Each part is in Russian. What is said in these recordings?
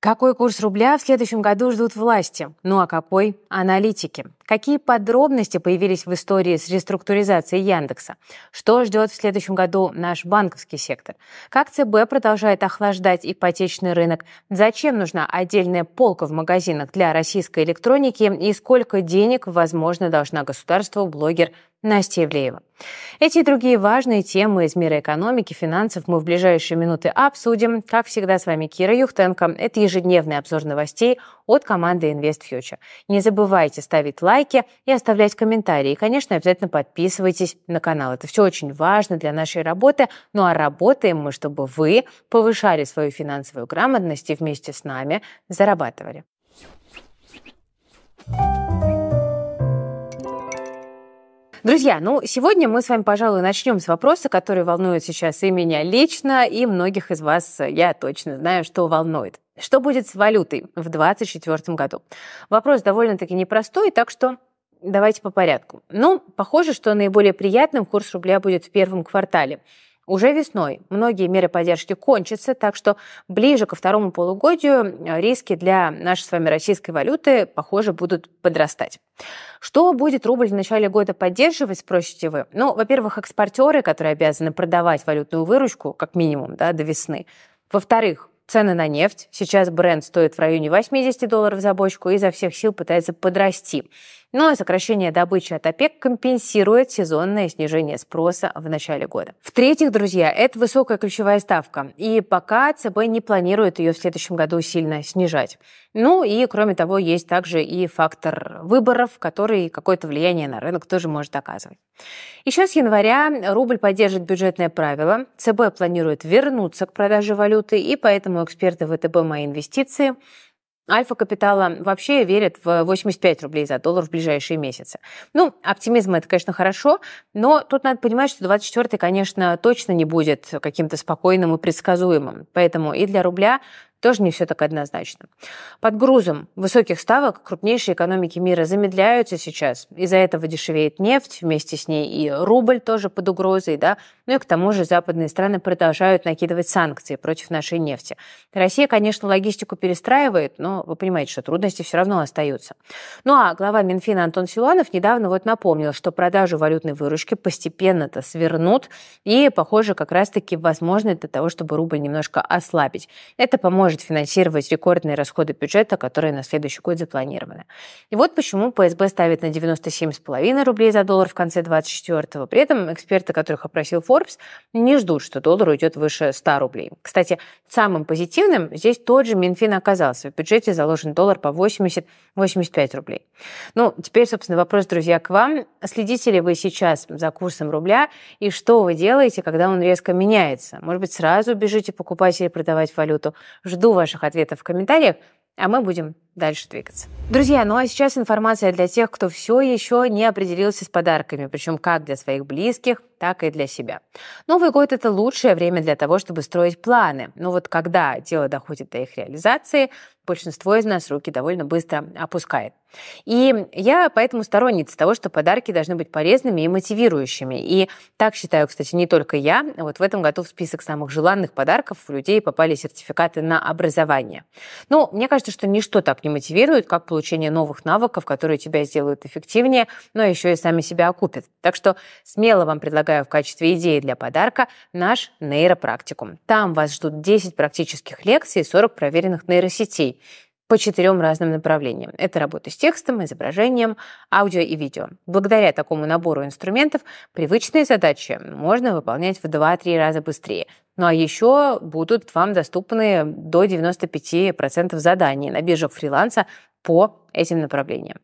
Какой курс рубля в следующем году ждут власти? Ну а какой – аналитики? Какие подробности появились в истории с реструктуризацией Яндекса? Что ждет в следующем году наш банковский сектор? Как ЦБ продолжает охлаждать ипотечный рынок? Зачем нужна отдельная полка в магазинах для российской электроники? И сколько денег, возможно, должна государству блогер Настя Евлеева. Эти и другие важные темы из мира экономики, финансов мы в ближайшие минуты обсудим. Как всегда, с вами Кира Юхтенко. Это ежедневный обзор новостей от команды InvestFuture. Не забывайте ставить лайки и оставлять комментарии. И, конечно, обязательно подписывайтесь на канал. Это все очень важно для нашей работы. Ну а работаем мы, чтобы вы повышали свою финансовую грамотность и вместе с нами зарабатывали. Друзья, ну сегодня мы с вами, пожалуй, начнем с вопроса, который волнует сейчас и меня лично, и многих из вас, я точно знаю, что волнует. Что будет с валютой в 2024 году? Вопрос довольно-таки непростой, так что давайте по порядку. Ну, похоже, что наиболее приятным курс рубля будет в первом квартале. Уже весной многие меры поддержки кончатся, так что ближе ко второму полугодию э, риски для нашей с вами российской валюты, похоже, будут подрастать. Что будет рубль в начале года поддерживать, спросите вы? Ну, во-первых, экспортеры, которые обязаны продавать валютную выручку, как минимум, да, до весны. Во-вторых, цены на нефть. Сейчас бренд стоит в районе 80 долларов за бочку и изо всех сил пытается подрасти. Но сокращение добычи от ОПЕК компенсирует сезонное снижение спроса в начале года. В-третьих, друзья, это высокая ключевая ставка, и пока ЦБ не планирует ее в следующем году сильно снижать. Ну и, кроме того, есть также и фактор выборов, который какое-то влияние на рынок тоже может оказывать. Еще с января рубль поддержит бюджетное правило. ЦБ планирует вернуться к продаже валюты, и поэтому эксперты ВТБ «Мои инвестиции» Альфа Капитала вообще верит в 85 рублей за доллар в ближайшие месяцы. Ну, оптимизм это, конечно, хорошо, но тут надо понимать, что 24-й, конечно, точно не будет каким-то спокойным и предсказуемым. Поэтому и для рубля тоже не все так однозначно. Под грузом высоких ставок крупнейшие экономики мира замедляются сейчас. Из-за этого дешевеет нефть, вместе с ней и рубль тоже под угрозой. Да? Ну и к тому же западные страны продолжают накидывать санкции против нашей нефти. Россия, конечно, логистику перестраивает, но вы понимаете, что трудности все равно остаются. Ну а глава Минфина Антон Силуанов недавно вот напомнил, что продажу валютной выручки постепенно-то свернут и, похоже, как раз-таки возможно для того, чтобы рубль немножко ослабить. Это поможет может финансировать рекордные расходы бюджета, которые на следующий год запланированы. И вот почему ПСБ ставит на 97,5 рублей за доллар в конце 2024 При этом эксперты, которых опросил Forbes, не ждут, что доллар уйдет выше 100 рублей. Кстати, самым позитивным здесь тот же Минфин оказался. В бюджете заложен доллар по 80-85 рублей. Ну, теперь, собственно, вопрос, друзья, к вам. Следите ли вы сейчас за курсом рубля и что вы делаете, когда он резко меняется? Может быть, сразу бежите покупать или продавать валюту? Жду ваших ответов в комментариях, а мы будем дальше двигаться. Друзья, ну а сейчас информация для тех, кто все еще не определился с подарками, причем как для своих близких, так и для себя. Новый год – это лучшее время для того, чтобы строить планы. Но вот когда дело доходит до их реализации, большинство из нас руки довольно быстро опускает. И я поэтому сторонница того, что подарки должны быть полезными и мотивирующими. И так считаю, кстати, не только я. Вот в этом году в список самых желанных подарков у людей попали сертификаты на образование. Ну, мне кажется, что ничто так не мотивирует, как получение новых навыков, которые тебя сделают эффективнее, но еще и сами себя окупят. Так что смело вам предлагаю в качестве идеи для подарка наш нейропрактикум. Там вас ждут 10 практических лекций и 40 проверенных нейросетей по четырем разным направлениям. Это работа с текстом, изображением, аудио и видео. Благодаря такому набору инструментов привычные задачи можно выполнять в 2-3 раза быстрее. Ну а еще будут вам доступны до 95% заданий на биржах фриланса по этим направлениям.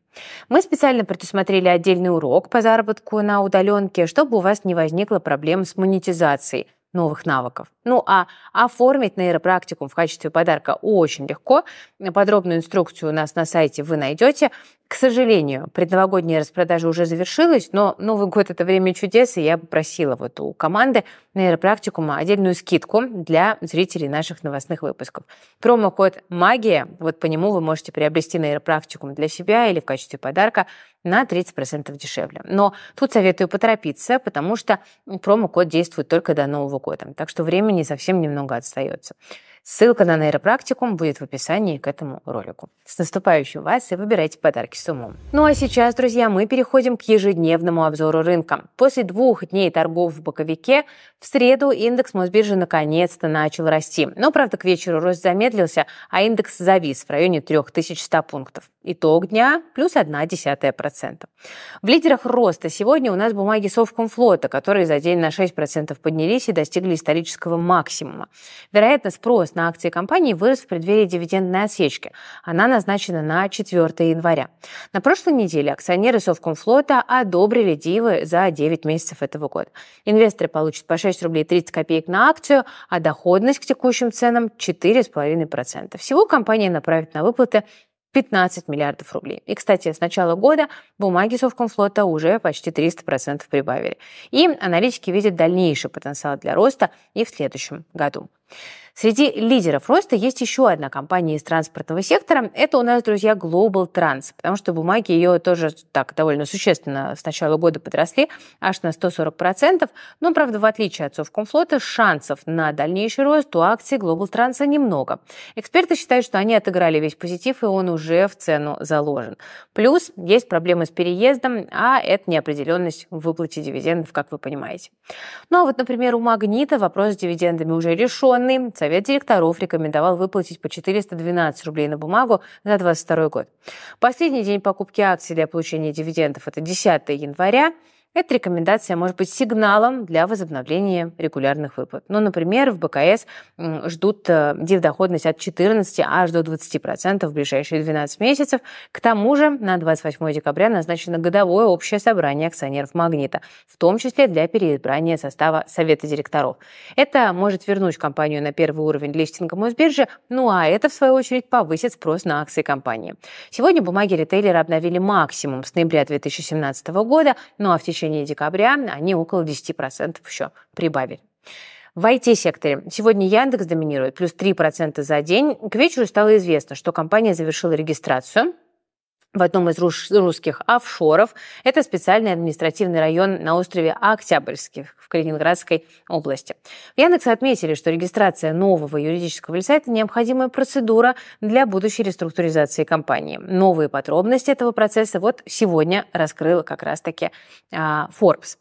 Мы специально предусмотрели отдельный урок по заработку на удаленке, чтобы у вас не возникло проблем с монетизацией новых навыков. Ну а оформить нейропрактикум в качестве подарка очень легко. Подробную инструкцию у нас на сайте вы найдете. К сожалению, предновогодняя распродажа уже завершилась, но Новый год – это время чудес, и я попросила вот у команды нейропрактикума отдельную скидку для зрителей наших новостных выпусков. Промокод «Магия», вот по нему вы можете приобрести нейропрактикум для себя или в качестве подарка на 30% дешевле. Но тут советую поторопиться, потому что промокод действует только до Нового года, так что времени совсем немного отстается. Ссылка на нейропрактикум будет в описании к этому ролику. С наступающим вас и выбирайте подарки с умом. Ну а сейчас, друзья, мы переходим к ежедневному обзору рынка. После двух дней торгов в боковике в среду индекс Мосбиржи наконец-то начал расти. Но, правда, к вечеру рост замедлился, а индекс завис в районе 3100 пунктов. Итог дня – плюс 0,1%. В лидерах роста сегодня у нас бумаги Совкомфлота, которые за день на 6% поднялись и достигли исторического максимума. Вероятно, спрос на акции компании вырос в преддверии дивидендной отсечки. Она назначена на 4 января. На прошлой неделе акционеры Совкомфлота одобрили дивы за 9 месяцев этого года. Инвесторы получат по 6 рублей 30 копеек на акцию, а доходность к текущим ценам 4,5%. Всего компания направит на выплаты 15 миллиардов рублей. И, кстати, с начала года бумаги Совкомфлота уже почти 300% прибавили. И аналитики видят дальнейший потенциал для роста и в следующем году. Среди лидеров роста есть еще одна компания из транспортного сектора. Это у нас, друзья, Global Trans, потому что бумаги ее тоже так довольно существенно с начала года подросли, аж на 140%. Но, правда, в отличие от Совкомфлота, шансов на дальнейший рост у акций Global Trans немного. Эксперты считают, что они отыграли весь позитив, и он уже в цену заложен. Плюс есть проблемы с переездом, а это неопределенность в выплате дивидендов, как вы понимаете. Ну а вот, например, у Магнита вопрос с дивидендами уже решенный. Совет директоров рекомендовал выплатить по 412 рублей на бумагу за 2022 год. Последний день покупки акций для получения дивидендов – это 10 января. Эта рекомендация может быть сигналом для возобновления регулярных выплат. Ну, например, в БКС ждут э, дивдоходность от 14 аж до 20% в ближайшие 12 месяцев. К тому же на 28 декабря назначено годовое общее собрание акционеров «Магнита», в том числе для переизбрания состава Совета директоров. Это может вернуть компанию на первый уровень листинга Мосбиржи, ну а это, в свою очередь, повысит спрос на акции компании. Сегодня бумаги ритейлера обновили максимум с ноября 2017 года, ну а в течение течение декабря они около 10% еще прибавили. В IT-секторе сегодня Яндекс доминирует, плюс 3% за день. К вечеру стало известно, что компания завершила регистрацию в одном из русских офшоров. Это специальный административный район на острове Октябрьский в Калининградской области. В Яндексе отметили, что регистрация нового юридического лица – это необходимая процедура для будущей реструктуризации компании. Новые подробности этого процесса вот сегодня раскрыл как раз-таки а, Forbes.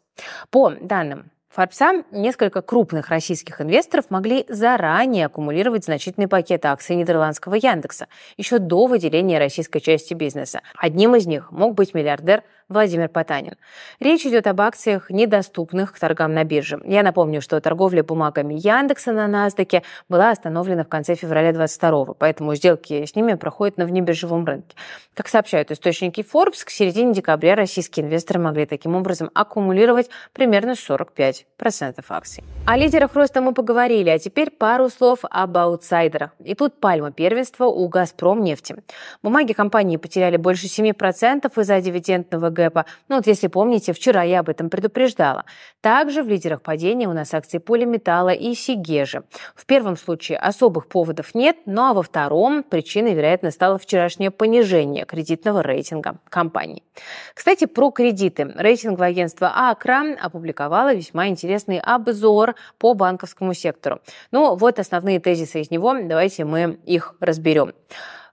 По данным Форбса несколько крупных российских инвесторов могли заранее аккумулировать значительный пакет акций нидерландского Яндекса еще до выделения российской части бизнеса. Одним из них мог быть миллиардер Владимир Потанин. Речь идет об акциях, недоступных к торгам на бирже. Я напомню, что торговля бумагами Яндекса на NASDAQ была остановлена в конце февраля 22 поэтому сделки с ними проходят на внебиржевом рынке. Как сообщают источники Forbes, к середине декабря российские инвесторы могли таким образом аккумулировать примерно 45% акций. О лидерах роста мы поговорили, а теперь пару слов об аутсайдерах. И тут пальма первенства у «Газпром» нефти. Бумаги компании потеряли больше 7% из-за дивидендного гэпа. Ну вот если помните, вчера я об этом предупреждала. Также в лидерах падения у нас акции полиметалла и Сигежи. В первом случае особых поводов нет, ну а во втором причиной, вероятно, стало вчерашнее понижение кредитного рейтинга компании. Кстати, про кредиты. Рейтинговое агентство Акра опубликовало весьма интересный обзор по банковскому сектору. Ну вот основные тезисы из него, давайте мы их разберем.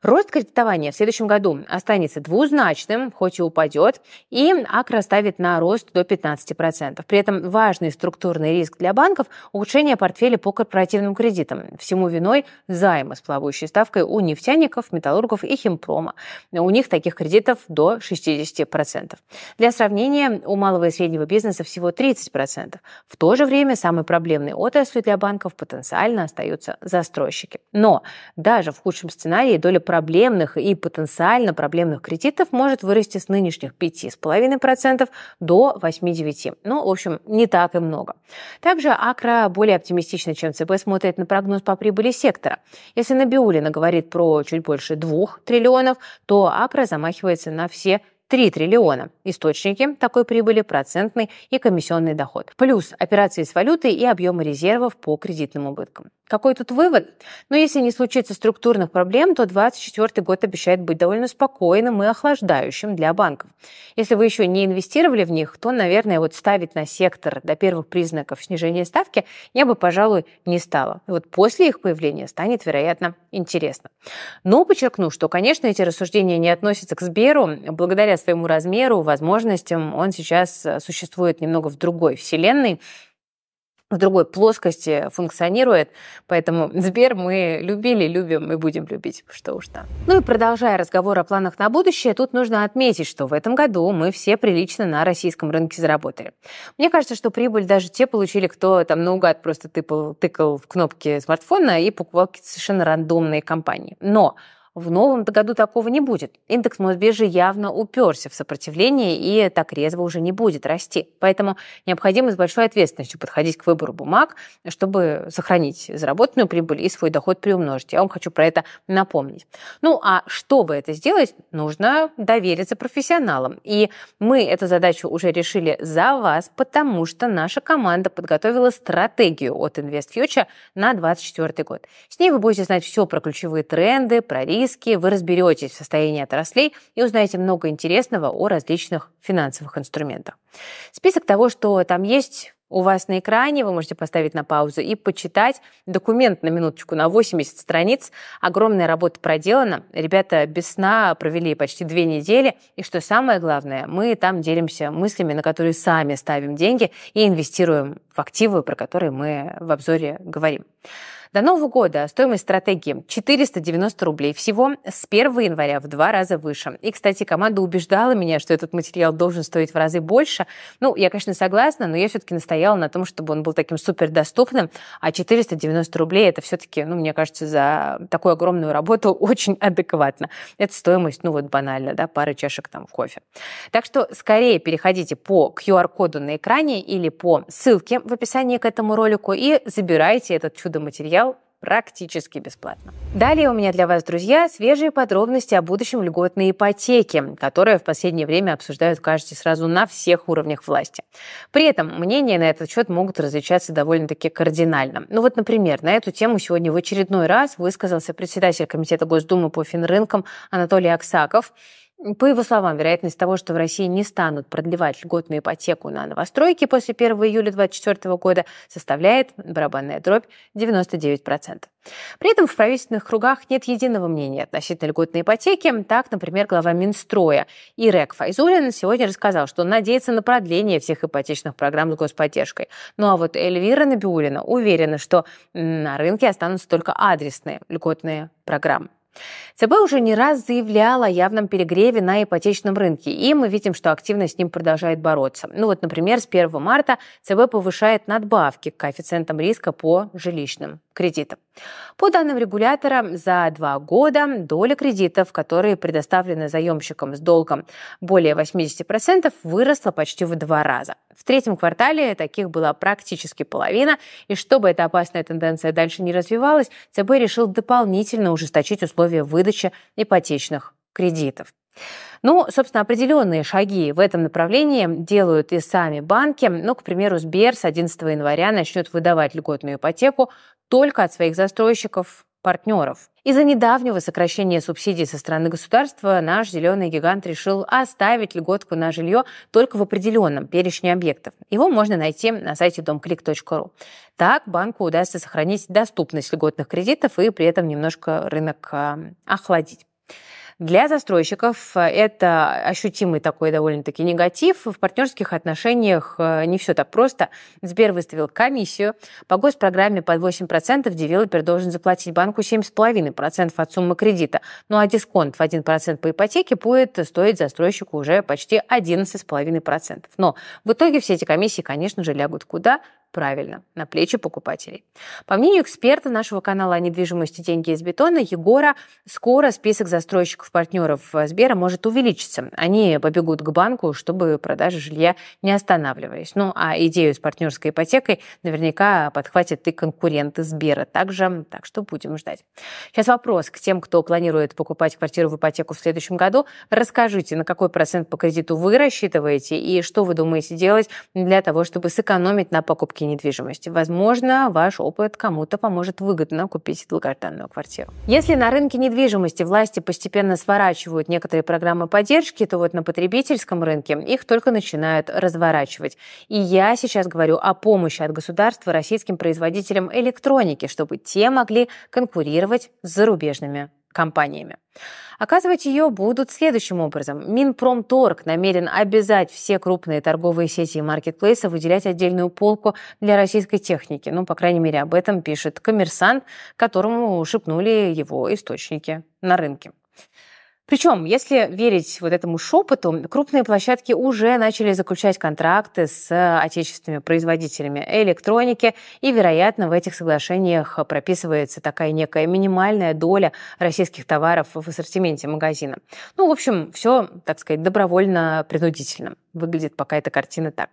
Рост кредитования в следующем году останется двузначным, хоть и упадет, и Акра ставит на рост до 15%. При этом важный структурный риск для банков – ухудшение портфеля по корпоративным кредитам. Всему виной займы с плавающей ставкой у нефтяников, металлургов и химпрома. У них таких кредитов до 60%. Для сравнения, у малого и среднего бизнеса всего 30%. В то же время самой проблемной отраслью для банков потенциально остаются застройщики. Но даже в худшем сценарии доля проблемных и потенциально проблемных кредитов может вырасти с нынешних 5,5% до 8-9%. Ну, в общем, не так и много. Также Акра более оптимистично, чем ЦБ, смотрит на прогноз по прибыли сектора. Если Набиулина говорит про чуть больше 2 триллионов, то Акра замахивается на все 3 триллиона. Источники такой прибыли – процентный и комиссионный доход. Плюс операции с валютой и объемы резервов по кредитным убыткам. Какой тут вывод? Но если не случится структурных проблем, то 2024 год обещает быть довольно спокойным и охлаждающим для банков. Если вы еще не инвестировали в них, то, наверное, вот ставить на сектор до первых признаков снижения ставки я бы, пожалуй, не стала. И вот после их появления станет, вероятно, интересно. Но подчеркну, что, конечно, эти рассуждения не относятся к Сберу. Благодаря своему размеру, возможностям, он сейчас существует немного в другой вселенной, в другой плоскости функционирует. Поэтому Сбер мы любили, любим и будем любить, что уж там. Ну и продолжая разговор о планах на будущее, тут нужно отметить, что в этом году мы все прилично на российском рынке заработали. Мне кажется, что прибыль даже те получили, кто там наугад просто тыкал, тыкал в кнопки смартфона и покупал совершенно рандомные компании. Но в новом году такого не будет. Индекс Мосбиржи явно уперся в сопротивление и так резво уже не будет расти. Поэтому необходимо с большой ответственностью подходить к выбору бумаг, чтобы сохранить заработанную прибыль и свой доход приумножить. Я вам хочу про это напомнить. Ну а чтобы это сделать, нужно довериться профессионалам. И мы эту задачу уже решили за вас, потому что наша команда подготовила стратегию от InvestFuture на 2024 год. С ней вы будете знать все про ключевые тренды, про риски, риски, вы разберетесь в состоянии отраслей и узнаете много интересного о различных финансовых инструментах. Список того, что там есть, у вас на экране, вы можете поставить на паузу и почитать. Документ на минуточку на 80 страниц. Огромная работа проделана. Ребята без сна провели почти две недели. И что самое главное, мы там делимся мыслями, на которые сами ставим деньги и инвестируем в активы, про которые мы в обзоре говорим. До Нового года стоимость стратегии 490 рублей всего с 1 января в два раза выше. И, кстати, команда убеждала меня, что этот материал должен стоить в разы больше. Ну, я, конечно, согласна, но я все-таки настояла на том, чтобы он был таким супер доступным, а 490 рублей это все-таки, ну, мне кажется, за такую огромную работу очень адекватно. Это стоимость, ну, вот банально, да, пары чашек там кофе. Так что скорее переходите по QR-коду на экране или по ссылке в описании к этому ролику и забирайте этот чудо-материал практически бесплатно. Далее у меня для вас, друзья, свежие подробности о будущем льготной ипотеке, которая в последнее время обсуждают, кажется, сразу на всех уровнях власти. При этом мнения на этот счет могут различаться довольно-таки кардинально. Ну вот, например, на эту тему сегодня в очередной раз высказался председатель Комитета Госдумы по финрынкам Анатолий Аксаков. По его словам, вероятность того, что в России не станут продлевать льготную ипотеку на новостройки после 1 июля 2024 года составляет, барабанная дробь, 99%. При этом в правительственных кругах нет единого мнения относительно льготной ипотеки. Так, например, глава Минстроя Ирек Файзулин сегодня рассказал, что он надеется на продление всех ипотечных программ с господдержкой. Ну а вот Эльвира Набиулина уверена, что на рынке останутся только адресные льготные программы. ЦБ уже не раз заявляла о явном перегреве на ипотечном рынке, и мы видим, что активно с ним продолжает бороться. Ну вот, например, с 1 марта ЦБ повышает надбавки к коэффициентам риска по жилищным кредитам. По данным регулятора, за два года доля кредитов, которые предоставлены заемщикам с долгом более 80%, выросла почти в два раза. В третьем квартале таких была практически половина, и чтобы эта опасная тенденция дальше не развивалась, ЦБ решил дополнительно ужесточить условия выдачи ипотечных кредитов. Ну, собственно, определенные шаги в этом направлении делают и сами банки. Ну, к примеру, Сбер с 11 января начнет выдавать льготную ипотеку только от своих застройщиков партнеров. Из-за недавнего сокращения субсидий со стороны государства наш зеленый гигант решил оставить льготку на жилье только в определенном перечне объектов. Его можно найти на сайте домклик.ру. Так банку удастся сохранить доступность льготных кредитов и при этом немножко рынок а, охладить. Для застройщиков э, это ощутимый такой довольно-таки негатив. В партнерских отношениях э, не все так просто. Сбер выставил комиссию. По госпрограмме под 8% девелопер должен заплатить банку 7,5% от суммы кредита. Ну а дисконт в 1% по ипотеке будет стоить застройщику уже почти 11,5%. Но в итоге все эти комиссии, конечно же, лягут куда? Правильно, на плечи покупателей. По мнению эксперта нашего канала о недвижимости «Деньги из бетона» Егора, скоро список застройщиков-партнеров Сбера может увеличиться. Они побегут к банку, чтобы продажи жилья не останавливались. Ну, а идею с партнерской ипотекой наверняка подхватят и конкуренты Сбера. Также, так что будем ждать. Сейчас вопрос к тем, кто планирует покупать квартиру в ипотеку в следующем году. Расскажите, на какой процент по кредиту вы рассчитываете и что вы думаете делать для того, чтобы сэкономить на покупке недвижимости. Возможно, ваш опыт кому-то поможет выгодно купить долгожданную квартиру. Если на рынке недвижимости власти постепенно сворачивают некоторые программы поддержки, то вот на потребительском рынке их только начинают разворачивать. И я сейчас говорю о помощи от государства российским производителям электроники, чтобы те могли конкурировать с зарубежными компаниями. Оказывать ее будут следующим образом. Минпромторг намерен обязать все крупные торговые сети и маркетплейсы выделять отдельную полку для российской техники. Ну, по крайней мере, об этом пишет коммерсант, которому шепнули его источники на рынке. Причем, если верить вот этому шепоту, крупные площадки уже начали заключать контракты с отечественными производителями электроники, и, вероятно, в этих соглашениях прописывается такая некая минимальная доля российских товаров в ассортименте магазина. Ну, в общем, все, так сказать, добровольно-принудительно. Выглядит пока эта картина так.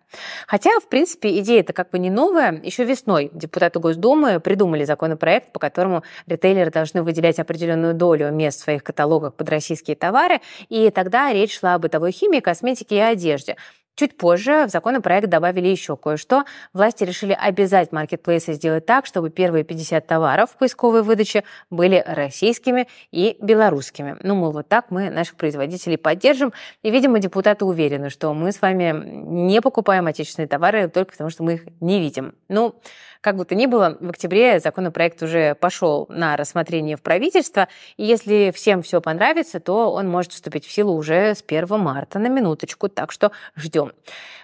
Хотя, в принципе, идея это как бы не новая. Еще весной депутаты Госдумы придумали законопроект, по которому ритейлеры должны выделять определенную долю мест в своих каталогах под российские товары, и тогда речь шла о бытовой химии, косметике и одежде. Чуть позже в законопроект добавили еще кое-что. Власти решили обязать маркетплейсы сделать так, чтобы первые 50 товаров в поисковой выдаче были российскими и белорусскими. Ну, мол, вот так мы наших производителей поддержим. И, видимо, депутаты уверены, что мы с вами не покупаем отечественные товары только потому, что мы их не видим. Ну, как бы то ни было, в октябре законопроект уже пошел на рассмотрение в правительство, и если всем все понравится, то он может вступить в силу уже с 1 марта на минуточку, так что ждем.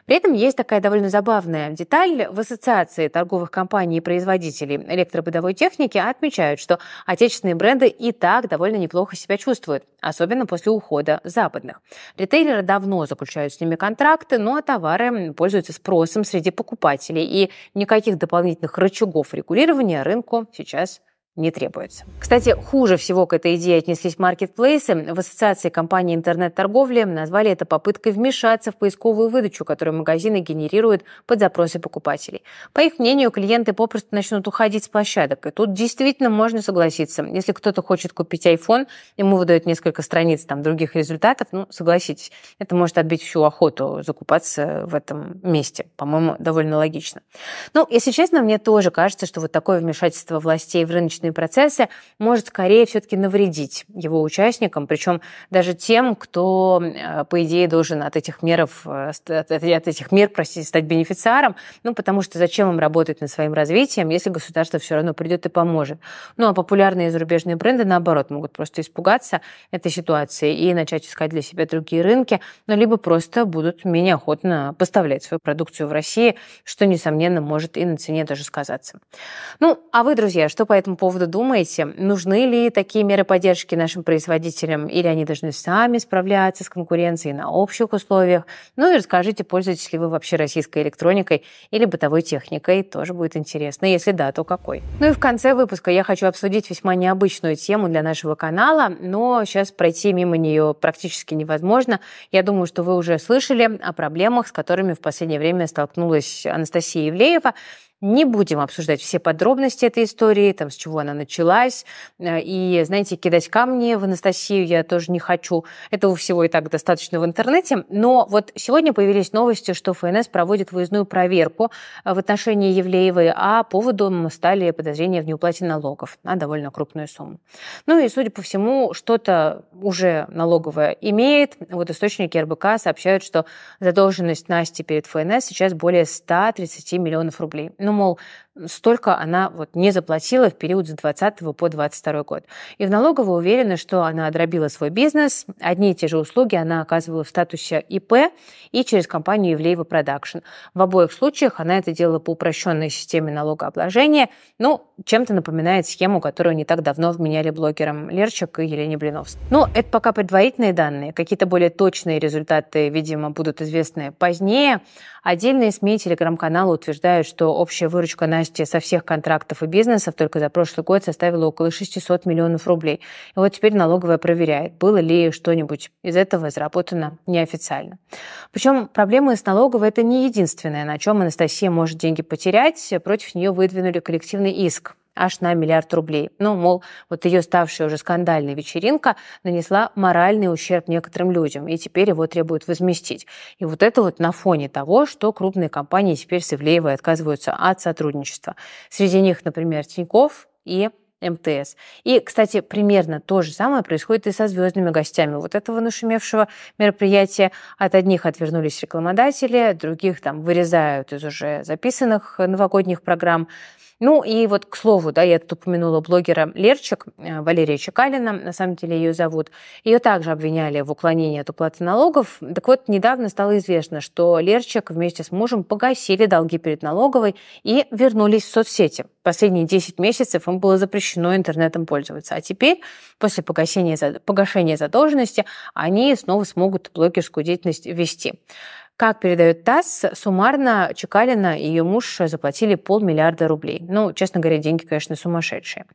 При этом есть такая довольно забавная деталь. В Ассоциации торговых компаний и производителей электробытовой техники отмечают, что отечественные бренды и так довольно неплохо себя чувствуют, особенно после ухода западных. Ритейлеры давно заключают с ними контракты, но товары пользуются спросом среди покупателей, и никаких дополнительных рычагов регулирования рынку сейчас не требуется. Кстати, хуже всего к этой идее отнеслись маркетплейсы. В Ассоциации компаний интернет-торговли назвали это попыткой вмешаться в поисковую выдачу, которую магазины генерируют под запросы покупателей. По их мнению, клиенты попросту начнут уходить с площадок. И тут действительно можно согласиться. Если кто-то хочет купить iPhone, ему выдают несколько страниц там, других результатов, ну, согласитесь, это может отбить всю охоту закупаться в этом месте. По-моему, довольно логично. Ну, если честно, мне тоже кажется, что вот такое вмешательство властей в рыночный рыночные процессы может скорее все-таки навредить его участникам, причем даже тем, кто, э, по идее, должен от этих мер, э, от этих мер, простите, стать бенефициаром, ну, потому что зачем им работать над своим развитием, если государство все равно придет и поможет. Ну, а популярные зарубежные бренды, наоборот, могут просто испугаться этой ситуации и начать искать для себя другие рынки, ну, либо просто будут менее охотно поставлять свою продукцию в России, что, несомненно, может и на цене даже сказаться. Ну, а вы, друзья, что по этому поводу поводу думаете, нужны ли такие меры поддержки нашим производителям, или они должны сами справляться с конкуренцией на общих условиях? Ну и расскажите, пользуетесь ли вы вообще российской электроникой или бытовой техникой, тоже будет интересно. Если да, то какой? Ну и в конце выпуска я хочу обсудить весьма необычную тему для нашего канала, но сейчас пройти мимо нее практически невозможно. Я думаю, что вы уже слышали о проблемах, с которыми в последнее время столкнулась Анастасия Евлеева. Не будем обсуждать все подробности этой истории, там, с чего она началась. Э, и, знаете, кидать камни в Анастасию я тоже не хочу. Этого всего и так достаточно в интернете. Но вот сегодня появились новости, что ФНС проводит выездную проверку э, в отношении Евлеевой, а поводом стали подозрения в неуплате налогов на довольно крупную сумму. Ну и, судя по всему, что-то уже налоговое имеет. Вот источники РБК сообщают, что задолженность Насти перед ФНС сейчас более 130 миллионов рублей. Ну, мол, столько она вот не заплатила в период с 2020 по 2022 год. И в налоговой уверены, что она дробила свой бизнес. Одни и те же услуги она оказывала в статусе ИП и через компанию Ивлеева Production. В обоих случаях она это делала по упрощенной системе налогообложения. Ну, чем-то напоминает схему, которую не так давно вменяли блогерам Лерчек и Елене Блиновской. Но это пока предварительные данные. Какие-то более точные результаты, видимо, будут известны позднее. Отдельные СМИ и телеграм-каналы утверждают, что общая выручка Насти со всех контрактов и бизнесов только за прошлый год составила около 600 миллионов рублей. И вот теперь налоговая проверяет, было ли что-нибудь из этого заработано неофициально. Причем проблемы с налоговой – это не единственное, на чем Анастасия может деньги потерять. Против нее выдвинули коллективный иск аж на миллиард рублей. Ну, мол, вот ее ставшая уже скандальная вечеринка нанесла моральный ущерб некоторым людям, и теперь его требуют возместить. И вот это вот на фоне того, что крупные компании теперь с Ивлеевой отказываются от сотрудничества. Среди них, например, Тиньков и МТС. И, кстати, примерно то же самое происходит и со звездными гостями вот этого нашумевшего мероприятия. От одних отвернулись рекламодатели, других там вырезают из уже записанных новогодних программ. Ну и вот, к слову, да, я тут упомянула блогера Лерчик, э, Валерия Чекалина, на самом деле ее зовут. Ее также обвиняли в уклонении от уплаты налогов. Так вот, недавно стало известно, что Лерчик вместе с мужем погасили долги перед налоговой и вернулись в соцсети. Последние 10 месяцев им было запрещено интернетом пользоваться. А теперь, после погашения, погашения задолженности, они снова смогут блогерскую деятельность вести. Как передает ТАСС, суммарно Чекалина и ее муж заплатили полмиллиарда рублей. Ну, честно говоря, деньги, конечно, сумасшедшие.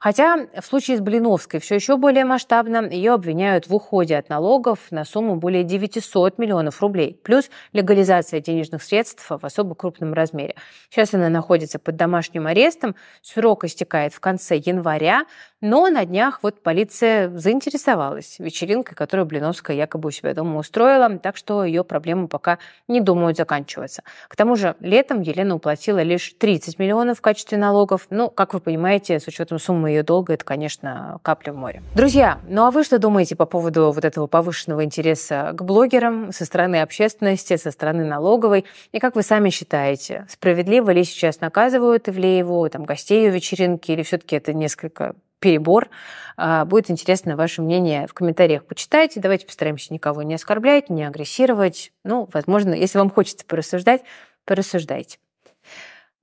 Хотя в случае с Блиновской все еще более масштабно. Ее обвиняют в уходе от налогов на сумму более 900 миллионов рублей. Плюс легализация денежных средств в особо крупном размере. Сейчас она находится под домашним арестом. Срок истекает в конце января. Но на днях вот полиция заинтересовалась вечеринкой, которую Блиновская якобы у себя дома устроила. Так что ее проблемы пока пока не думают заканчиваться. К тому же летом Елена уплатила лишь 30 миллионов в качестве налогов. Ну, как вы понимаете, с учетом суммы ее долга, это, конечно, капля в море. Друзья, ну а вы что думаете по поводу вот этого повышенного интереса к блогерам со стороны общественности, со стороны налоговой? И как вы сами считаете, справедливо ли сейчас наказывают Ивлееву, там, гостей ее вечеринки, или все-таки это несколько перебор. А, будет интересно ваше мнение в комментариях. Почитайте. Давайте постараемся никого не оскорблять, не агрессировать. Ну, возможно, если вам хочется порассуждать, порассуждайте.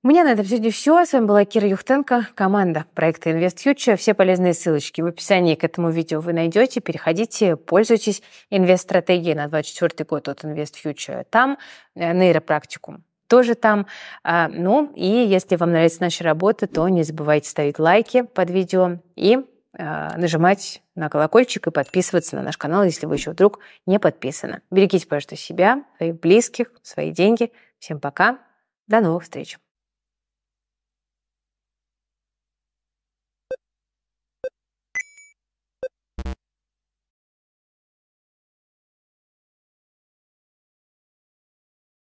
У меня на этом сегодня все. С вами была Кира Юхтенко, команда проекта InvestFuture. Все полезные ссылочки в описании к этому видео вы найдете. Переходите, пользуйтесь. Инвест-стратегией на 2024 год от InvestFuture. Там э, нейропрактикум тоже там. А, ну и если вам нравится наша работа, то не забывайте ставить лайки под видео и а, нажимать на колокольчик и подписываться на наш канал, если вы еще вдруг не подписаны. Берегите, пожалуйста, себя, своих близких, свои деньги. Всем пока. До новых встреч.